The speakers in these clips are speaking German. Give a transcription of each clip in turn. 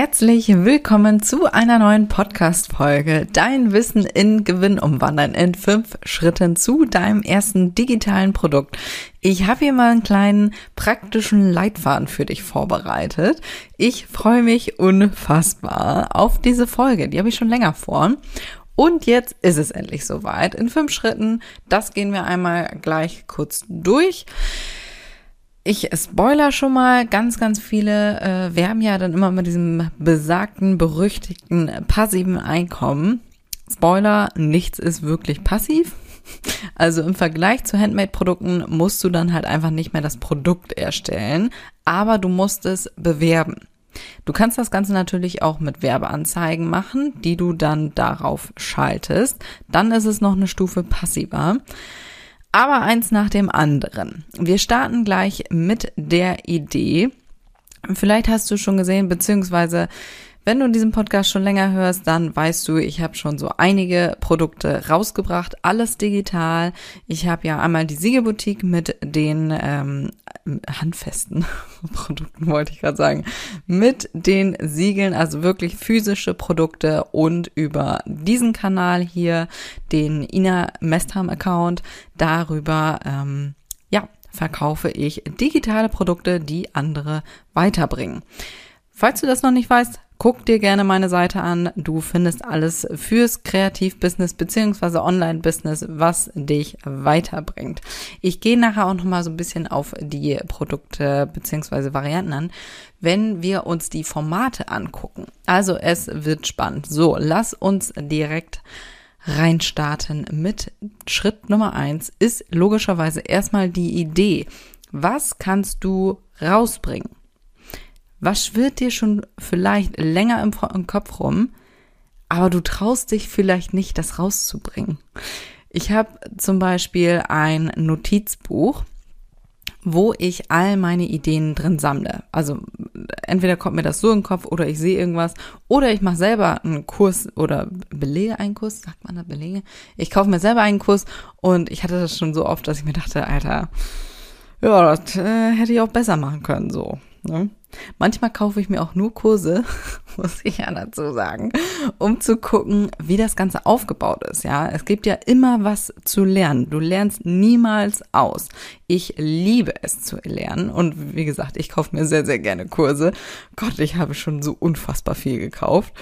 Herzlich willkommen zu einer neuen Podcast-Folge. Dein Wissen in Gewinn umwandeln in fünf Schritten zu deinem ersten digitalen Produkt. Ich habe hier mal einen kleinen praktischen Leitfaden für dich vorbereitet. Ich freue mich unfassbar auf diese Folge. Die habe ich schon länger vor. Und jetzt ist es endlich soweit. In fünf Schritten. Das gehen wir einmal gleich kurz durch. Ich spoiler schon mal, ganz, ganz viele äh, werben ja dann immer mit diesem besagten, berüchtigten passiven Einkommen. Spoiler, nichts ist wirklich passiv. Also im Vergleich zu Handmade-Produkten musst du dann halt einfach nicht mehr das Produkt erstellen, aber du musst es bewerben. Du kannst das Ganze natürlich auch mit Werbeanzeigen machen, die du dann darauf schaltest. Dann ist es noch eine Stufe passiver aber eins nach dem anderen. Wir starten gleich mit der Idee. Vielleicht hast du schon gesehen, beziehungsweise wenn du diesen Podcast schon länger hörst, dann weißt du, ich habe schon so einige Produkte rausgebracht, alles digital. Ich habe ja einmal die Siegelboutique mit den ähm, handfesten Produkten, wollte ich gerade sagen, mit den Siegeln, also wirklich physische Produkte und über diesen Kanal hier, den Ina Mestham Account, darüber ähm, ja verkaufe ich digitale Produkte, die andere weiterbringen. Falls du das noch nicht weißt, Guck dir gerne meine Seite an. Du findest alles fürs Kreativbusiness beziehungsweise Online-Business, was dich weiterbringt. Ich gehe nachher auch nochmal so ein bisschen auf die Produkte beziehungsweise Varianten an, wenn wir uns die Formate angucken. Also es wird spannend. So, lass uns direkt reinstarten mit Schritt Nummer eins ist logischerweise erstmal die Idee. Was kannst du rausbringen? Was schwirrt dir schon vielleicht länger im, im Kopf rum, aber du traust dich vielleicht nicht, das rauszubringen? Ich habe zum Beispiel ein Notizbuch, wo ich all meine Ideen drin sammle. Also entweder kommt mir das so in den Kopf oder ich sehe irgendwas oder ich mache selber einen Kurs oder belege einen Kurs, sagt man da belege? Ich kaufe mir selber einen Kurs und ich hatte das schon so oft, dass ich mir dachte, Alter, ja, das äh, hätte ich auch besser machen können so. Ne? Manchmal kaufe ich mir auch nur Kurse, muss ich ja dazu sagen, um zu gucken, wie das Ganze aufgebaut ist. Ja, es gibt ja immer was zu lernen. Du lernst niemals aus. Ich liebe es zu lernen und wie gesagt, ich kaufe mir sehr, sehr gerne Kurse. Gott, ich habe schon so unfassbar viel gekauft.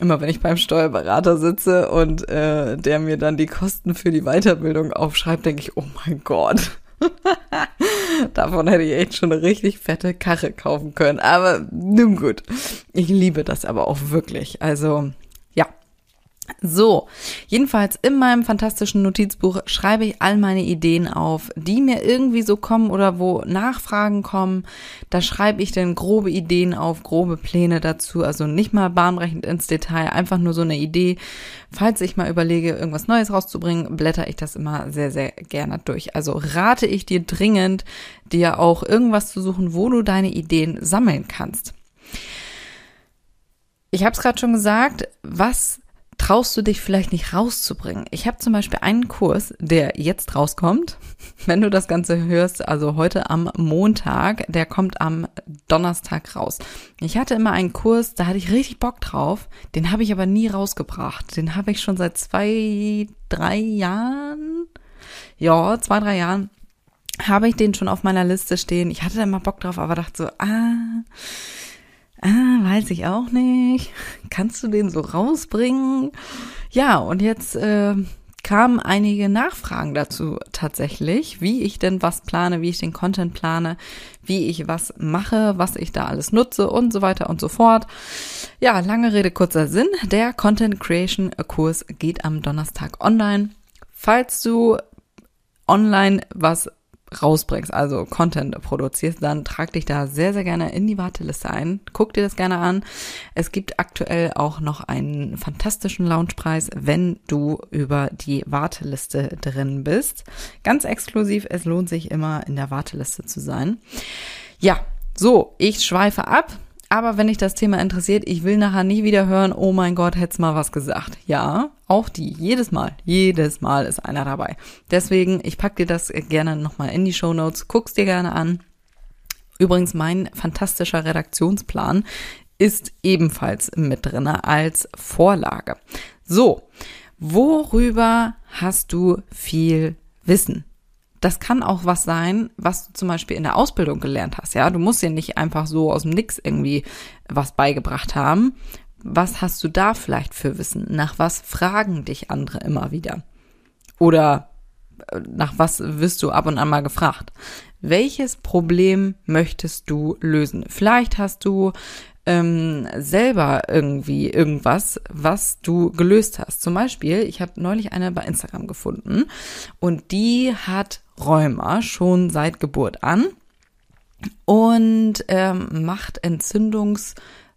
Immer wenn ich beim Steuerberater sitze und äh, der mir dann die Kosten für die Weiterbildung aufschreibt, denke ich, oh mein Gott Davon hätte ich echt schon eine richtig fette Karre kaufen können. Aber nun gut. Ich liebe das aber auch wirklich. Also so, jedenfalls in meinem fantastischen Notizbuch schreibe ich all meine Ideen auf, die mir irgendwie so kommen oder wo Nachfragen kommen. Da schreibe ich dann grobe Ideen auf, grobe Pläne dazu, also nicht mal bahnbrechend ins Detail, einfach nur so eine Idee. Falls ich mal überlege, irgendwas Neues rauszubringen, blätter ich das immer sehr, sehr gerne durch. Also rate ich dir dringend, dir auch irgendwas zu suchen, wo du deine Ideen sammeln kannst. Ich habe es gerade schon gesagt, was traust du dich vielleicht nicht rauszubringen. Ich habe zum Beispiel einen Kurs, der jetzt rauskommt, wenn du das Ganze hörst, also heute am Montag, der kommt am Donnerstag raus. Ich hatte immer einen Kurs, da hatte ich richtig Bock drauf, den habe ich aber nie rausgebracht. Den habe ich schon seit zwei, drei Jahren, ja, zwei, drei Jahren habe ich den schon auf meiner Liste stehen. Ich hatte da immer Bock drauf, aber dachte so, ah, Ah, weiß ich auch nicht. Kannst du den so rausbringen? Ja, und jetzt äh, kamen einige Nachfragen dazu tatsächlich, wie ich denn was plane, wie ich den Content plane, wie ich was mache, was ich da alles nutze und so weiter und so fort. Ja, lange Rede, kurzer Sinn. Der Content Creation Kurs geht am Donnerstag online. Falls du online was rausbringst, also Content produzierst, dann trag dich da sehr, sehr gerne in die Warteliste ein. Guck dir das gerne an. Es gibt aktuell auch noch einen fantastischen Launchpreis, wenn du über die Warteliste drin bist. Ganz exklusiv, es lohnt sich immer in der Warteliste zu sein. Ja, so, ich schweife ab. Aber wenn dich das Thema interessiert, ich will nachher nie wieder hören, oh mein Gott, hätt's mal was gesagt. Ja, auch die. Jedes Mal. Jedes Mal ist einer dabei. Deswegen, ich pack dir das gerne nochmal in die Show Notes. Guck's dir gerne an. Übrigens, mein fantastischer Redaktionsplan ist ebenfalls mit drinne als Vorlage. So, worüber hast du viel Wissen? Das kann auch was sein, was du zum Beispiel in der Ausbildung gelernt hast. Ja, du musst dir nicht einfach so aus dem Nix irgendwie was beigebracht haben. Was hast du da vielleicht für Wissen? Nach was fragen dich andere immer wieder? Oder äh, nach was wirst du ab und an mal gefragt? Welches Problem möchtest du lösen? Vielleicht hast du ähm, selber irgendwie irgendwas, was du gelöst hast. Zum Beispiel, ich habe neulich eine bei Instagram gefunden und die hat Rheuma schon seit Geburt an und ähm, macht Entzündungs,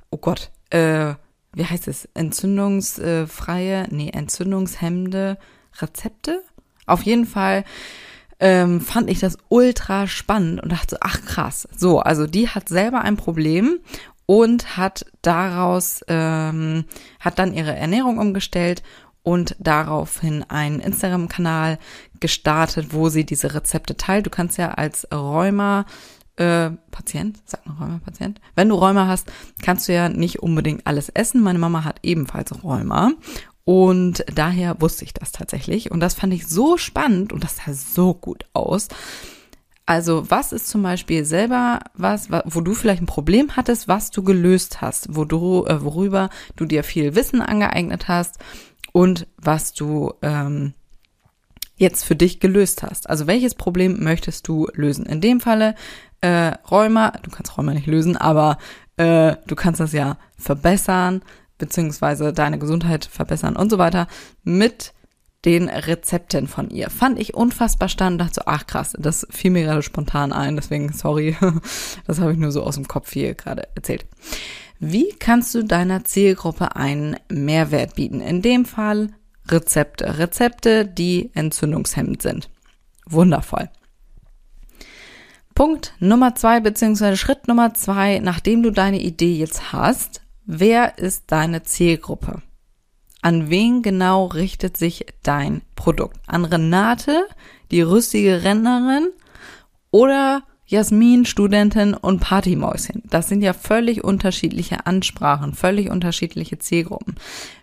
oh Gott, äh, wie heißt es, entzündungsfreie, nee, entzündungshemmende Rezepte. Auf jeden Fall ähm, fand ich das ultra spannend und dachte, ach krass. So, also die hat selber ein Problem und hat daraus, ähm, hat dann ihre Ernährung umgestellt und daraufhin einen Instagram-Kanal gestartet, wo sie diese Rezepte teilt. Du kannst ja als Rheuma äh, Patient, sag mal Rheuma-Patient, wenn du Rheuma hast, kannst du ja nicht unbedingt alles essen. Meine Mama hat ebenfalls Rheuma und daher wusste ich das tatsächlich und das fand ich so spannend und das sah so gut aus. Also was ist zum Beispiel selber was, wo du vielleicht ein Problem hattest, was du gelöst hast, wo du, äh, worüber du dir viel Wissen angeeignet hast und was du ähm, jetzt für dich gelöst hast. Also welches Problem möchtest du lösen? In dem Falle äh, Rheuma, du kannst Rheuma nicht lösen, aber äh, du kannst das ja verbessern, beziehungsweise deine Gesundheit verbessern und so weiter mit den Rezepten von ihr. Fand ich unfassbar spannend, dachte so, ach krass, das fiel mir gerade spontan ein, deswegen sorry, das habe ich nur so aus dem Kopf hier gerade erzählt. Wie kannst du deiner Zielgruppe einen Mehrwert bieten? In dem Fall Rezepte. Rezepte, die entzündungshemmend sind. Wundervoll. Punkt Nummer zwei, beziehungsweise Schritt Nummer zwei, nachdem du deine Idee jetzt hast, wer ist deine Zielgruppe? An wen genau richtet sich dein Produkt? An Renate, die rüstige Rentnerin oder Jasmin, Studentin und Partymäuschen. Das sind ja völlig unterschiedliche Ansprachen, völlig unterschiedliche Zielgruppen.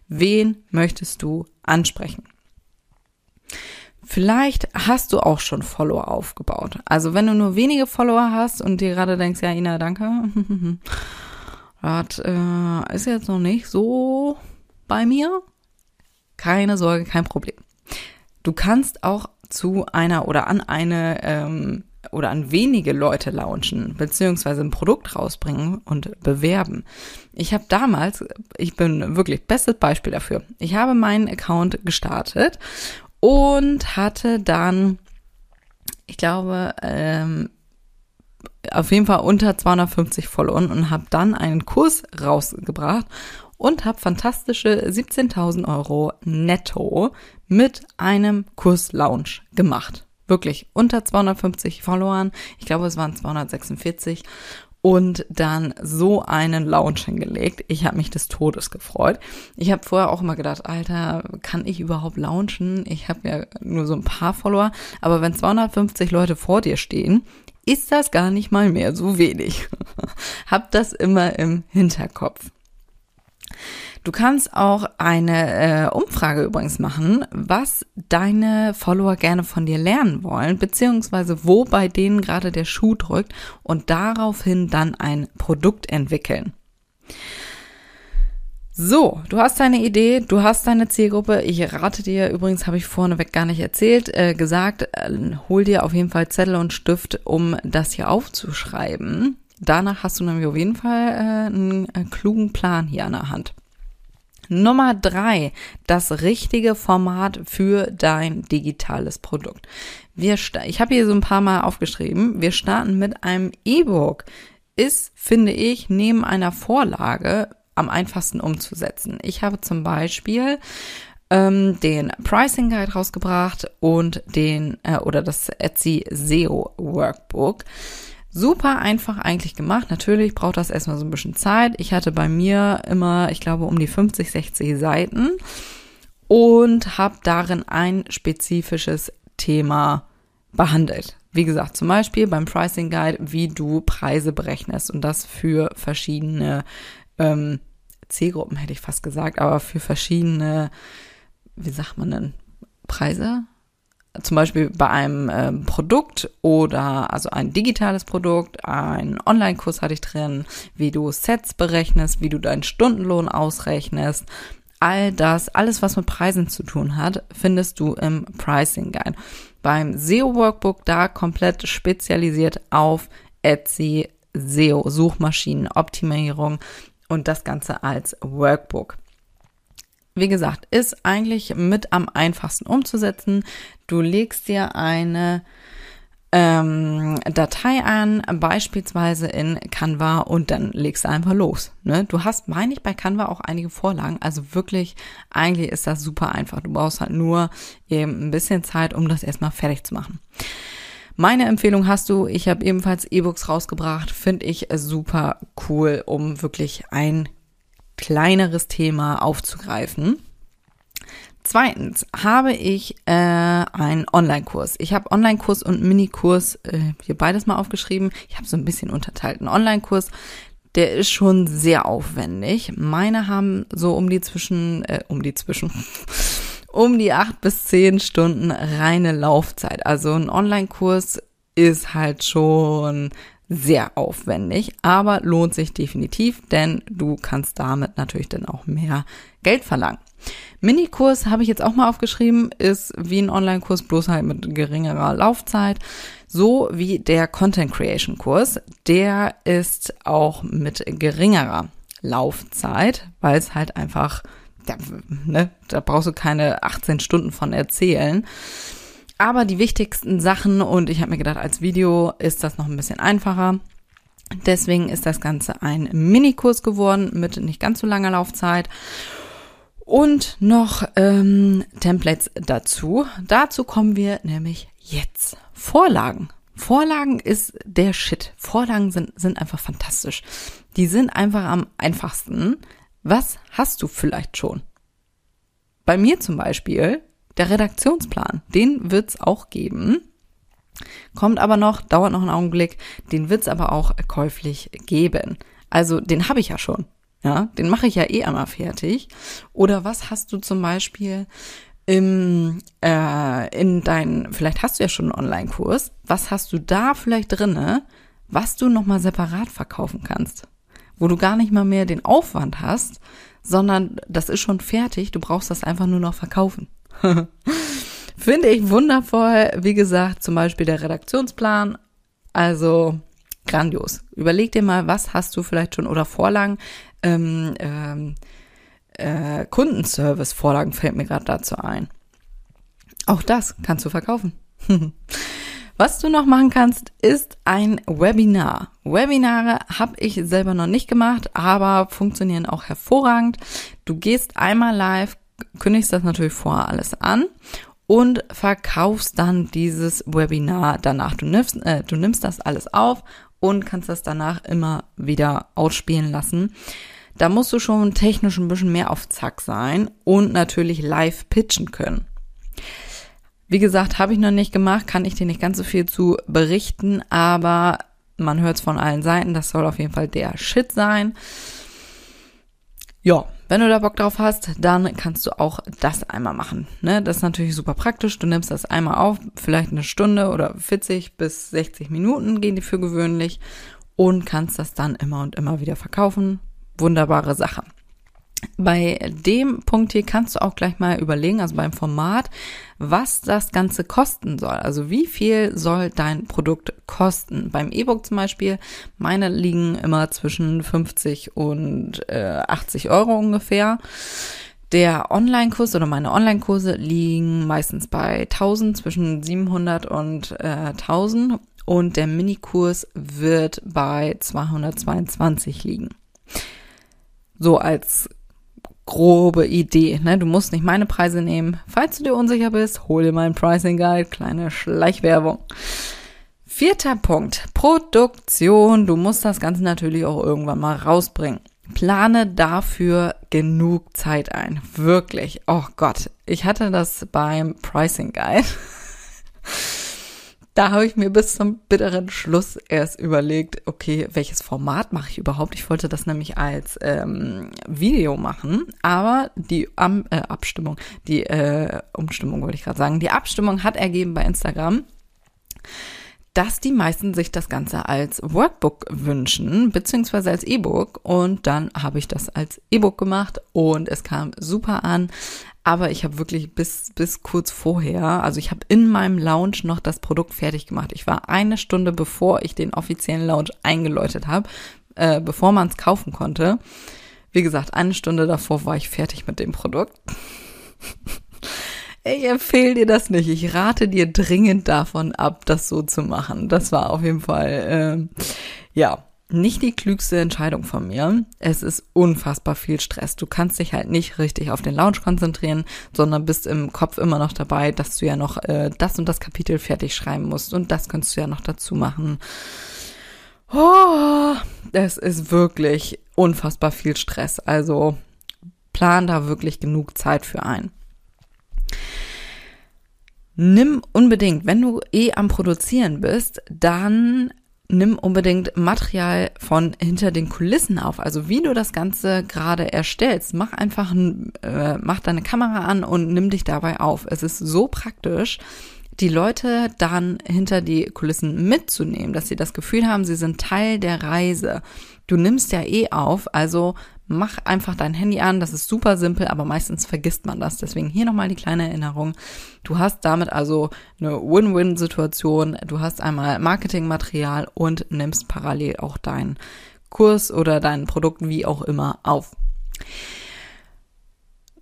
Wen möchtest du ansprechen? Vielleicht hast du auch schon Follower aufgebaut. Also wenn du nur wenige Follower hast und dir gerade denkst, ja, Ina, danke. das äh, ist jetzt noch nicht so bei mir. Keine Sorge, kein Problem. Du kannst auch zu einer oder an eine ähm, oder an wenige Leute launchen, beziehungsweise ein Produkt rausbringen und bewerben. Ich habe damals, ich bin wirklich bestes Beispiel dafür. Ich habe meinen Account gestartet und hatte dann, ich glaube, ähm, auf jeden Fall unter 250 Followern und habe dann einen Kurs rausgebracht und habe fantastische 17.000 Euro netto mit einem Kurslaunch gemacht. Wirklich unter 250 Followern. Ich glaube, es waren 246 und dann so einen Launch hingelegt. Ich habe mich des Todes gefreut. Ich habe vorher auch immer gedacht, Alter, kann ich überhaupt launchen? Ich habe ja nur so ein paar Follower, aber wenn 250 Leute vor dir stehen, ist das gar nicht mal mehr so wenig. hab das immer im Hinterkopf. Du kannst auch eine äh, Umfrage übrigens machen, was deine Follower gerne von dir lernen wollen, beziehungsweise wo bei denen gerade der Schuh drückt und daraufhin dann ein Produkt entwickeln. So, du hast deine Idee, du hast deine Zielgruppe. Ich rate dir, übrigens habe ich vorneweg gar nicht erzählt, äh, gesagt, äh, hol dir auf jeden Fall Zettel und Stift, um das hier aufzuschreiben. Danach hast du nämlich auf jeden Fall äh, einen, einen klugen Plan hier an der Hand. Nummer drei, das richtige Format für dein digitales Produkt. Wir, ich habe hier so ein paar Mal aufgeschrieben, wir starten mit einem E-Book. Ist, finde ich, neben einer Vorlage am einfachsten umzusetzen. Ich habe zum Beispiel ähm, den Pricing Guide rausgebracht und den äh, oder das Etsy SEO Workbook. Super einfach eigentlich gemacht. Natürlich braucht das erstmal so ein bisschen Zeit. Ich hatte bei mir immer, ich glaube, um die 50, 60 Seiten und habe darin ein spezifisches Thema behandelt. Wie gesagt, zum Beispiel beim Pricing Guide, wie du Preise berechnest und das für verschiedene ähm, Zielgruppen, hätte ich fast gesagt, aber für verschiedene wie sagt man denn, Preise? Zum Beispiel bei einem ähm, Produkt oder also ein digitales Produkt, ein Online-Kurs hatte ich drin, wie du Sets berechnest, wie du deinen Stundenlohn ausrechnest. All das, alles was mit Preisen zu tun hat, findest du im Pricing Guide. Beim SEO Workbook da komplett spezialisiert auf Etsy SEO, Suchmaschinenoptimierung und das Ganze als Workbook. Wie gesagt, ist eigentlich mit am einfachsten umzusetzen. Du legst dir eine ähm, Datei an, beispielsweise in Canva und dann legst du einfach los. Ne? Du hast, meine ich, bei Canva auch einige Vorlagen. Also wirklich, eigentlich ist das super einfach. Du brauchst halt nur eben ein bisschen Zeit, um das erstmal fertig zu machen. Meine Empfehlung hast du, ich habe ebenfalls E-Books rausgebracht, finde ich super cool, um wirklich ein kleineres Thema aufzugreifen. Zweitens habe ich äh, einen Online-Kurs. Ich habe Online-Kurs und Minikurs äh, hier beides mal aufgeschrieben. Ich habe so ein bisschen unterteilt. Ein Online-Kurs, der ist schon sehr aufwendig. Meine haben so um die zwischen, äh, um die zwischen, um die acht bis zehn Stunden reine Laufzeit. Also ein Online-Kurs ist halt schon sehr aufwendig, aber lohnt sich definitiv, denn du kannst damit natürlich dann auch mehr Geld verlangen. Minikurs habe ich jetzt auch mal aufgeschrieben, ist wie ein Online-Kurs, bloß halt mit geringerer Laufzeit. So wie der Content Creation Kurs, der ist auch mit geringerer Laufzeit, weil es halt einfach, ja, ne, da brauchst du keine 18 Stunden von erzählen. Aber die wichtigsten Sachen, und ich habe mir gedacht, als Video ist das noch ein bisschen einfacher. Deswegen ist das Ganze ein Minikurs geworden mit nicht ganz so langer Laufzeit. Und noch ähm, Templates dazu. Dazu kommen wir nämlich jetzt. Vorlagen. Vorlagen ist der Shit. Vorlagen sind, sind einfach fantastisch. Die sind einfach am einfachsten. Was hast du vielleicht schon? Bei mir zum Beispiel der Redaktionsplan, den wird's auch geben. Kommt aber noch, dauert noch einen Augenblick, den wird's aber auch käuflich geben. Also den habe ich ja schon. Ja, den mache ich ja eh einmal fertig. Oder was hast du zum Beispiel im, äh, in dein, vielleicht hast du ja schon einen Online-Kurs, was hast du da vielleicht drinne, was du nochmal separat verkaufen kannst? Wo du gar nicht mal mehr den Aufwand hast, sondern das ist schon fertig, du brauchst das einfach nur noch verkaufen. Finde ich wundervoll. Wie gesagt, zum Beispiel der Redaktionsplan. Also grandios. Überleg dir mal, was hast du vielleicht schon oder Vorlagen. Ähm, ähm, äh, Kundenservice-Vorlagen fällt mir gerade dazu ein. Auch das kannst du verkaufen. Was du noch machen kannst, ist ein Webinar. Webinare habe ich selber noch nicht gemacht, aber funktionieren auch hervorragend. Du gehst einmal live, kündigst das natürlich vorher alles an und verkaufst dann dieses Webinar danach. Du nimmst, äh, du nimmst das alles auf und kannst das danach immer wieder ausspielen lassen. Da musst du schon technisch ein bisschen mehr auf Zack sein und natürlich live pitchen können. Wie gesagt, habe ich noch nicht gemacht, kann ich dir nicht ganz so viel zu berichten, aber man hört es von allen Seiten, das soll auf jeden Fall der Shit sein. Ja, wenn du da Bock drauf hast, dann kannst du auch das einmal machen. Ne? Das ist natürlich super praktisch. Du nimmst das einmal auf, vielleicht eine Stunde oder 40 bis 60 Minuten gehen die für gewöhnlich und kannst das dann immer und immer wieder verkaufen. Wunderbare Sache. Bei dem Punkt hier kannst du auch gleich mal überlegen, also beim Format, was das Ganze kosten soll. Also wie viel soll dein Produkt kosten? Beim E-Book zum Beispiel, meine liegen immer zwischen 50 und äh, 80 Euro ungefähr. Der Online-Kurs oder meine Online-Kurse liegen meistens bei 1000, zwischen 700 und äh, 1000 und der Minikurs wird bei 222 liegen. So als grobe Idee. Ne? Du musst nicht meine Preise nehmen. Falls du dir unsicher bist, hol dir meinen Pricing Guide. Kleine Schleichwerbung. Vierter Punkt. Produktion. Du musst das Ganze natürlich auch irgendwann mal rausbringen. Plane dafür genug Zeit ein. Wirklich. Oh Gott. Ich hatte das beim Pricing Guide. Da habe ich mir bis zum bitteren Schluss erst überlegt, okay, welches Format mache ich überhaupt? Ich wollte das nämlich als ähm, Video machen, aber die Am äh, Abstimmung, die äh, Umstimmung wollte ich gerade sagen, die Abstimmung hat ergeben bei Instagram, dass die meisten sich das Ganze als Workbook wünschen, beziehungsweise als E-Book. Und dann habe ich das als E-Book gemacht und es kam super an. Aber ich habe wirklich bis, bis kurz vorher, also ich habe in meinem Lounge noch das Produkt fertig gemacht. Ich war eine Stunde, bevor ich den offiziellen Lounge eingeläutet habe, äh, bevor man es kaufen konnte. Wie gesagt, eine Stunde davor war ich fertig mit dem Produkt. Ich empfehle dir das nicht. Ich rate dir dringend davon ab, das so zu machen. Das war auf jeden Fall, äh, ja, nicht die klügste Entscheidung von mir. Es ist unfassbar viel Stress. Du kannst dich halt nicht richtig auf den Lounge konzentrieren, sondern bist im Kopf immer noch dabei, dass du ja noch äh, das und das Kapitel fertig schreiben musst und das kannst du ja noch dazu machen. Oh, es ist wirklich unfassbar viel Stress. Also plan da wirklich genug Zeit für ein. Nimm unbedingt, wenn du eh am Produzieren bist, dann nimm unbedingt Material von hinter den Kulissen auf. Also wie du das Ganze gerade erstellst. Mach einfach, äh, mach deine Kamera an und nimm dich dabei auf. Es ist so praktisch, die Leute dann hinter die Kulissen mitzunehmen, dass sie das Gefühl haben, sie sind Teil der Reise. Du nimmst ja eh auf, also mach einfach dein Handy an, das ist super simpel, aber meistens vergisst man das. Deswegen hier nochmal die kleine Erinnerung. Du hast damit also eine Win-Win-Situation. Du hast einmal Marketingmaterial und nimmst parallel auch deinen Kurs oder dein Produkt wie auch immer auf.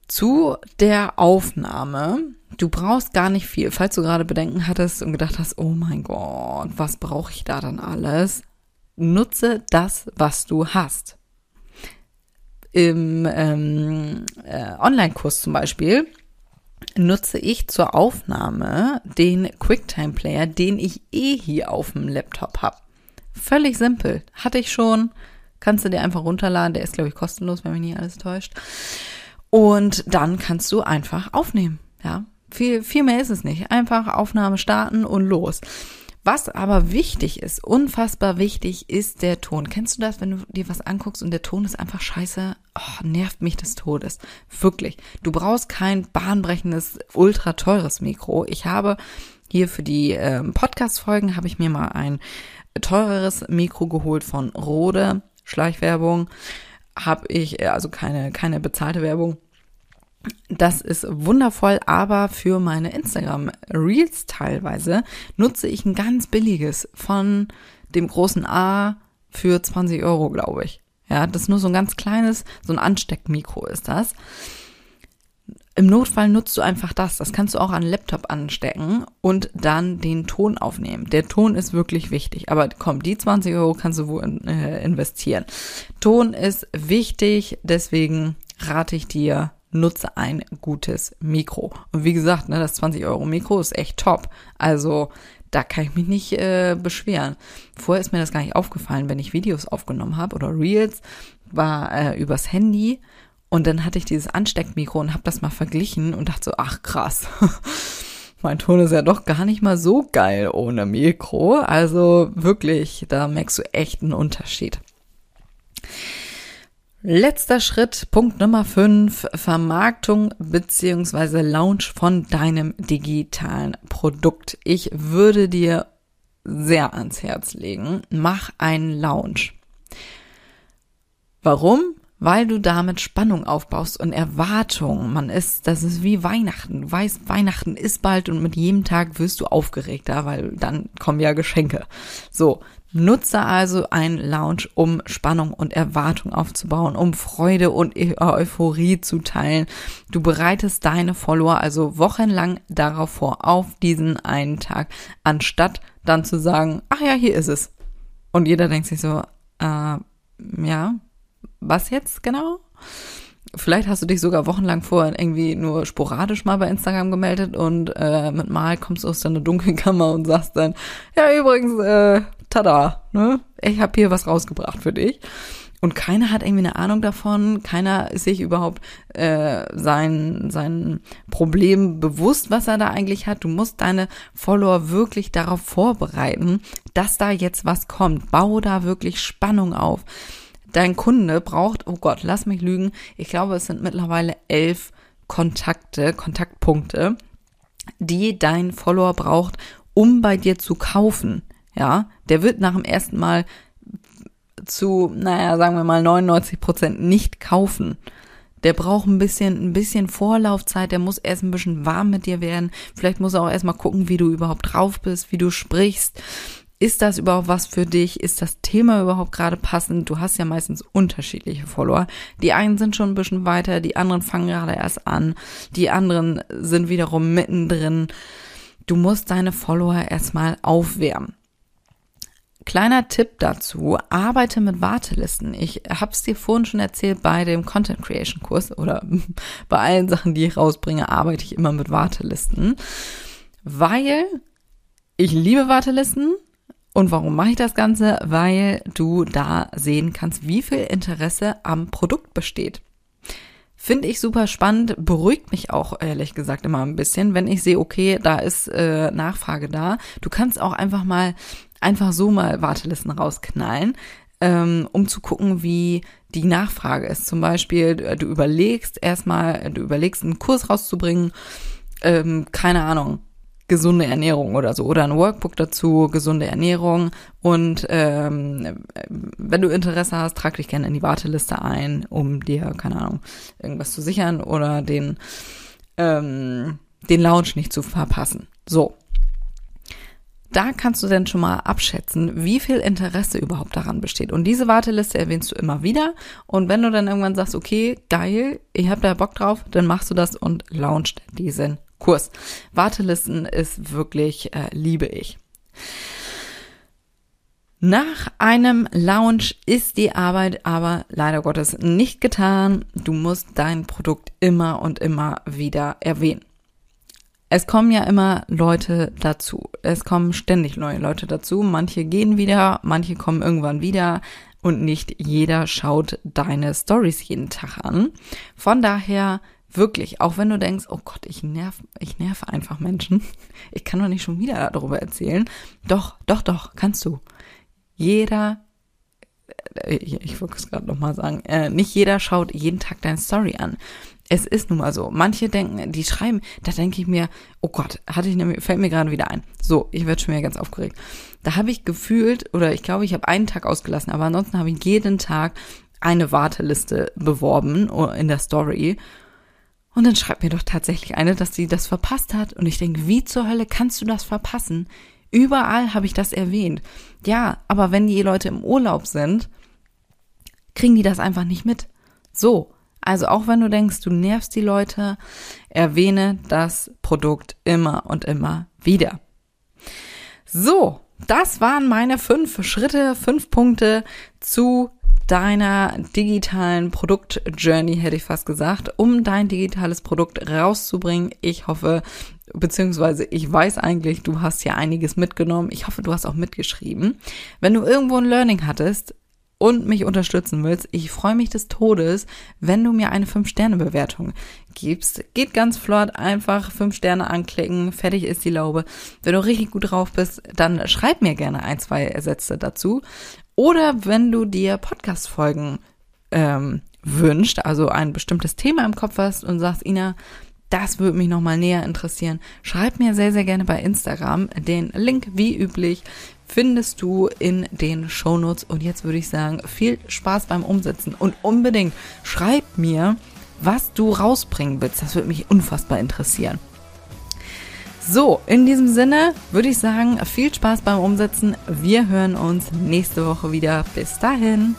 Zu der Aufnahme. Du brauchst gar nicht viel. Falls du gerade Bedenken hattest und gedacht hast, oh mein Gott, was brauche ich da dann alles? Nutze das, was du hast im ähm, äh, Online-Kurs zum Beispiel nutze ich zur Aufnahme den QuickTime-Player, den ich eh hier auf dem Laptop habe. Völlig simpel. Hatte ich schon. Kannst du dir einfach runterladen. Der ist, glaube ich, kostenlos, wenn mich nicht alles täuscht. Und dann kannst du einfach aufnehmen. Ja, viel, viel mehr ist es nicht. Einfach Aufnahme starten und los. Was aber wichtig ist, unfassbar wichtig, ist der Ton. Kennst du das, wenn du dir was anguckst und der Ton ist einfach scheiße? Oh, nervt mich des Todes. Wirklich. Du brauchst kein bahnbrechendes, ultra teures Mikro. Ich habe hier für die ähm, Podcast-Folgen habe ich mir mal ein teureres Mikro geholt von Rode. Schleichwerbung. Habe ich, äh, also keine, keine bezahlte Werbung das ist wundervoll, aber für meine Instagram Reels teilweise nutze ich ein ganz billiges von dem großen A für 20 Euro, glaube ich. Ja, das ist nur so ein ganz kleines, so ein Ansteckmikro ist das. Im Notfall nutzt du einfach das. Das kannst du auch an Laptop anstecken und dann den Ton aufnehmen. Der Ton ist wirklich wichtig. Aber komm, die 20 Euro kannst du wo äh, investieren. Ton ist wichtig, deswegen rate ich dir, nutze ein gutes Mikro. Und wie gesagt, ne, das 20 Euro Mikro ist echt top. Also da kann ich mich nicht äh, beschweren. Vorher ist mir das gar nicht aufgefallen, wenn ich Videos aufgenommen habe oder Reels, war äh, übers Handy und dann hatte ich dieses Ansteckmikro und habe das mal verglichen und dachte so, ach krass. mein Ton ist ja doch gar nicht mal so geil ohne Mikro. Also wirklich, da merkst du echt einen Unterschied. Letzter Schritt, Punkt Nummer 5, Vermarktung beziehungsweise Launch von deinem digitalen Produkt. Ich würde dir sehr ans Herz legen, mach einen Launch. Warum? weil du damit Spannung aufbaust und Erwartung. Man ist, das ist wie Weihnachten. Du weißt, Weihnachten ist bald und mit jedem Tag wirst du aufgeregter, weil dann kommen ja Geschenke. So. Nutze also ein Lounge, um Spannung und Erwartung aufzubauen, um Freude und Euphorie zu teilen. Du bereitest deine Follower also wochenlang darauf vor, auf diesen einen Tag, anstatt dann zu sagen, ach ja, hier ist es. Und jeder denkt sich so, äh, ja, was jetzt genau? Vielleicht hast du dich sogar wochenlang vorher irgendwie nur sporadisch mal bei Instagram gemeldet und äh, mit Mal kommst du aus deiner Dunkelkammer und sagst dann, ja übrigens, äh, tada, ne? Ich habe hier was rausgebracht für dich. Und keiner hat irgendwie eine Ahnung davon, keiner ist sich überhaupt äh, sein, sein Problem bewusst, was er da eigentlich hat. Du musst deine Follower wirklich darauf vorbereiten, dass da jetzt was kommt. Bau da wirklich Spannung auf. Dein Kunde braucht, oh Gott, lass mich lügen, ich glaube, es sind mittlerweile elf Kontakte, Kontaktpunkte, die dein Follower braucht, um bei dir zu kaufen. Ja, der wird nach dem ersten Mal zu, naja, sagen wir mal 99 Prozent nicht kaufen. Der braucht ein bisschen, ein bisschen Vorlaufzeit, der muss erst ein bisschen warm mit dir werden. Vielleicht muss er auch erstmal gucken, wie du überhaupt drauf bist, wie du sprichst. Ist das überhaupt was für dich? Ist das Thema überhaupt gerade passend? Du hast ja meistens unterschiedliche Follower. Die einen sind schon ein bisschen weiter, die anderen fangen gerade erst an, die anderen sind wiederum mittendrin. Du musst deine Follower erstmal aufwärmen. Kleiner Tipp dazu, arbeite mit Wartelisten. Ich habe es dir vorhin schon erzählt, bei dem Content Creation Kurs oder bei allen Sachen, die ich rausbringe, arbeite ich immer mit Wartelisten, weil ich liebe Wartelisten. Und warum mache ich das Ganze? Weil du da sehen kannst, wie viel Interesse am Produkt besteht. Finde ich super spannend, beruhigt mich auch ehrlich gesagt immer ein bisschen, wenn ich sehe, okay, da ist äh, Nachfrage da. Du kannst auch einfach mal einfach so mal Wartelisten rausknallen, ähm, um zu gucken, wie die Nachfrage ist. Zum Beispiel, äh, du überlegst erstmal, du überlegst einen Kurs rauszubringen, ähm, keine Ahnung, gesunde Ernährung oder so oder ein Workbook dazu, gesunde Ernährung und ähm, wenn du Interesse hast, trag dich gerne in die Warteliste ein, um dir, keine Ahnung, irgendwas zu sichern oder den, ähm, den Lounge nicht zu verpassen. So, da kannst du dann schon mal abschätzen, wie viel Interesse überhaupt daran besteht. Und diese Warteliste erwähnst du immer wieder. Und wenn du dann irgendwann sagst, okay, geil, ich habe da Bock drauf, dann machst du das und launchst diesen Kurs. Wartelisten ist wirklich, äh, liebe ich. Nach einem Launch ist die Arbeit aber leider Gottes nicht getan. Du musst dein Produkt immer und immer wieder erwähnen es kommen ja immer Leute dazu. Es kommen ständig neue Leute dazu. Manche gehen wieder, manche kommen irgendwann wieder und nicht jeder schaut deine Stories jeden Tag an. Von daher wirklich, auch wenn du denkst, oh Gott, ich nerv, ich nerve einfach Menschen. Ich kann doch nicht schon wieder darüber erzählen. Doch, doch, doch, kannst du. Jeder äh, ich, ich wollte es gerade nochmal sagen, äh, nicht jeder schaut jeden Tag deine Story an es ist nun mal so. Manche denken, die schreiben, da denke ich mir, oh Gott, hatte ich nämlich, fällt mir gerade wieder ein. So, ich werde schon wieder ganz aufgeregt. Da habe ich gefühlt, oder ich glaube, ich habe einen Tag ausgelassen, aber ansonsten habe ich jeden Tag eine Warteliste beworben in der Story. Und dann schreibt mir doch tatsächlich eine, dass sie das verpasst hat. Und ich denke, wie zur Hölle kannst du das verpassen? Überall habe ich das erwähnt. Ja, aber wenn die Leute im Urlaub sind, kriegen die das einfach nicht mit. So, also auch wenn du denkst, du nervst die Leute, erwähne das Produkt immer und immer wieder. So, das waren meine fünf Schritte, fünf Punkte zu deiner digitalen Produkt-Journey, hätte ich fast gesagt, um dein digitales Produkt rauszubringen. Ich hoffe, beziehungsweise ich weiß eigentlich, du hast hier einiges mitgenommen. Ich hoffe, du hast auch mitgeschrieben. Wenn du irgendwo ein Learning hattest, und mich unterstützen willst, ich freue mich des Todes, wenn du mir eine 5-Sterne-Bewertung gibst. Geht ganz flott, einfach 5 Sterne anklicken, fertig ist die Laube. Wenn du richtig gut drauf bist, dann schreib mir gerne ein, zwei Sätze dazu. Oder wenn du dir Podcast-Folgen ähm, wünscht, also ein bestimmtes Thema im Kopf hast und sagst, Ina, das würde mich nochmal näher interessieren. Schreib mir sehr, sehr gerne bei Instagram. Den Link, wie üblich, findest du in den Shownotes. Und jetzt würde ich sagen, viel Spaß beim Umsetzen und unbedingt schreib mir, was du rausbringen willst. Das würde mich unfassbar interessieren. So, in diesem Sinne würde ich sagen, viel Spaß beim Umsetzen. Wir hören uns nächste Woche wieder. Bis dahin.